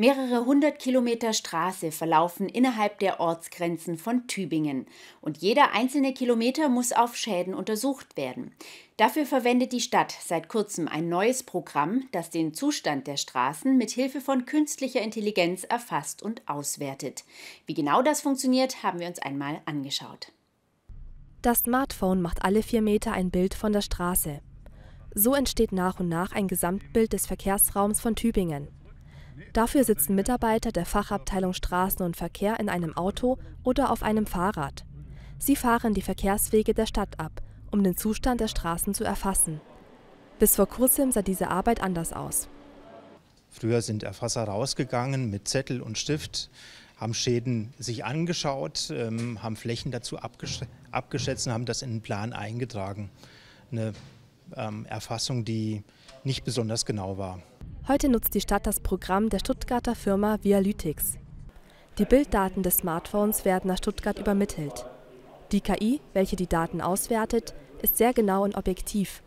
Mehrere hundert Kilometer Straße verlaufen innerhalb der Ortsgrenzen von Tübingen. Und jeder einzelne Kilometer muss auf Schäden untersucht werden. Dafür verwendet die Stadt seit kurzem ein neues Programm, das den Zustand der Straßen mit Hilfe von künstlicher Intelligenz erfasst und auswertet. Wie genau das funktioniert, haben wir uns einmal angeschaut. Das Smartphone macht alle vier Meter ein Bild von der Straße. So entsteht nach und nach ein Gesamtbild des Verkehrsraums von Tübingen. Dafür sitzen Mitarbeiter der Fachabteilung Straßen und Verkehr in einem Auto oder auf einem Fahrrad. Sie fahren die Verkehrswege der Stadt ab, um den Zustand der Straßen zu erfassen. Bis vor kurzem sah diese Arbeit anders aus. Früher sind Erfasser rausgegangen mit Zettel und Stift, haben Schäden sich angeschaut, ähm, haben Flächen dazu abgeschätzt und haben das in den Plan eingetragen. Eine ähm, Erfassung, die nicht besonders genau war. Heute nutzt die Stadt das Programm der Stuttgarter Firma Vialytics. Die Bilddaten des Smartphones werden nach Stuttgart übermittelt. Die KI, welche die Daten auswertet, ist sehr genau und objektiv.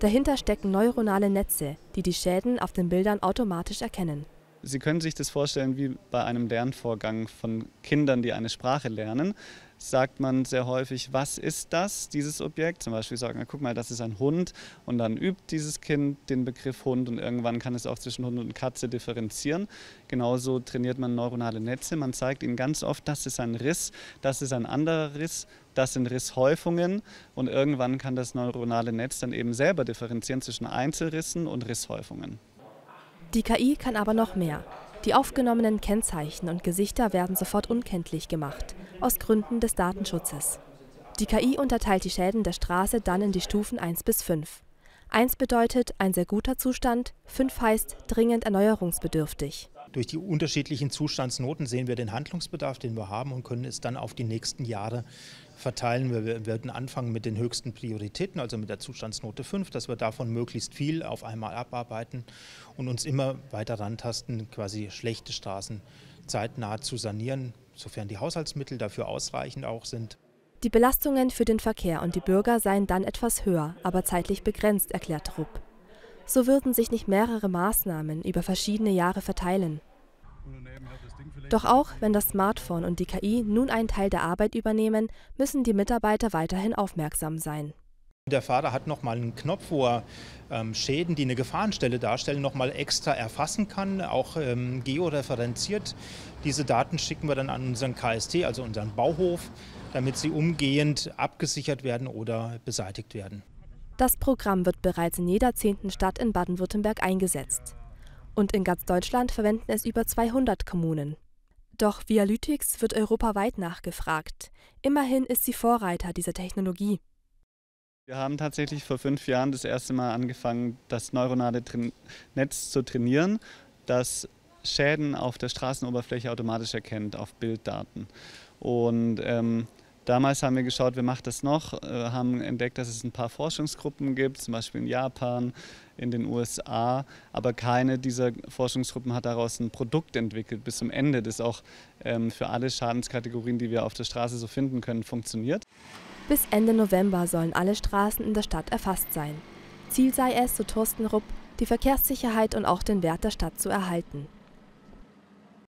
Dahinter stecken neuronale Netze, die die Schäden auf den Bildern automatisch erkennen. Sie können sich das vorstellen wie bei einem Lernvorgang von Kindern, die eine Sprache lernen. Sagt man sehr häufig, was ist das, dieses Objekt? Zum Beispiel sagen, wir, guck mal, das ist ein Hund. Und dann übt dieses Kind den Begriff Hund und irgendwann kann es auch zwischen Hund und Katze differenzieren. Genauso trainiert man neuronale Netze. Man zeigt ihnen ganz oft, das ist ein Riss, das ist ein anderer Riss, das sind Risshäufungen. Und irgendwann kann das neuronale Netz dann eben selber differenzieren zwischen Einzelrissen und Risshäufungen. Die KI kann aber noch mehr. Die aufgenommenen Kennzeichen und Gesichter werden sofort unkenntlich gemacht, aus Gründen des Datenschutzes. Die KI unterteilt die Schäden der Straße dann in die Stufen 1 bis 5. 1 bedeutet ein sehr guter Zustand, 5 heißt dringend erneuerungsbedürftig. Durch die unterschiedlichen Zustandsnoten sehen wir den Handlungsbedarf, den wir haben und können es dann auf die nächsten Jahre verteilen. Wir werden anfangen mit den höchsten Prioritäten, also mit der Zustandsnote 5, dass wir davon möglichst viel auf einmal abarbeiten und uns immer weiter rantasten, quasi schlechte Straßen zeitnah zu sanieren, sofern die Haushaltsmittel dafür ausreichend auch sind. Die Belastungen für den Verkehr und die Bürger seien dann etwas höher, aber zeitlich begrenzt, erklärt Rupp. So würden sich nicht mehrere Maßnahmen über verschiedene Jahre verteilen. Doch auch wenn das Smartphone und die KI nun einen Teil der Arbeit übernehmen, müssen die Mitarbeiter weiterhin aufmerksam sein. Der Fahrer hat nochmal einen Knopf, wo er ähm, Schäden, die eine Gefahrenstelle darstellen, nochmal extra erfassen kann, auch ähm, georeferenziert. Diese Daten schicken wir dann an unseren KST, also unseren Bauhof, damit sie umgehend abgesichert werden oder beseitigt werden. Das Programm wird bereits in jeder zehnten Stadt in Baden-Württemberg eingesetzt. Und in ganz Deutschland verwenden es über 200 Kommunen. Doch Vialytics wird europaweit nachgefragt. Immerhin ist sie Vorreiter dieser Technologie. Wir haben tatsächlich vor fünf Jahren das erste Mal angefangen, das neuronale Netz zu trainieren, das Schäden auf der Straßenoberfläche automatisch erkennt auf Bilddaten. Und ähm, Damals haben wir geschaut, wer macht das noch, äh, haben entdeckt, dass es ein paar Forschungsgruppen gibt, zum Beispiel in Japan, in den USA, aber keine dieser Forschungsgruppen hat daraus ein Produkt entwickelt bis zum Ende, das auch ähm, für alle Schadenskategorien, die wir auf der Straße so finden können, funktioniert. Bis Ende November sollen alle Straßen in der Stadt erfasst sein. Ziel sei es, so Thorsten Rupp, die Verkehrssicherheit und auch den Wert der Stadt zu erhalten.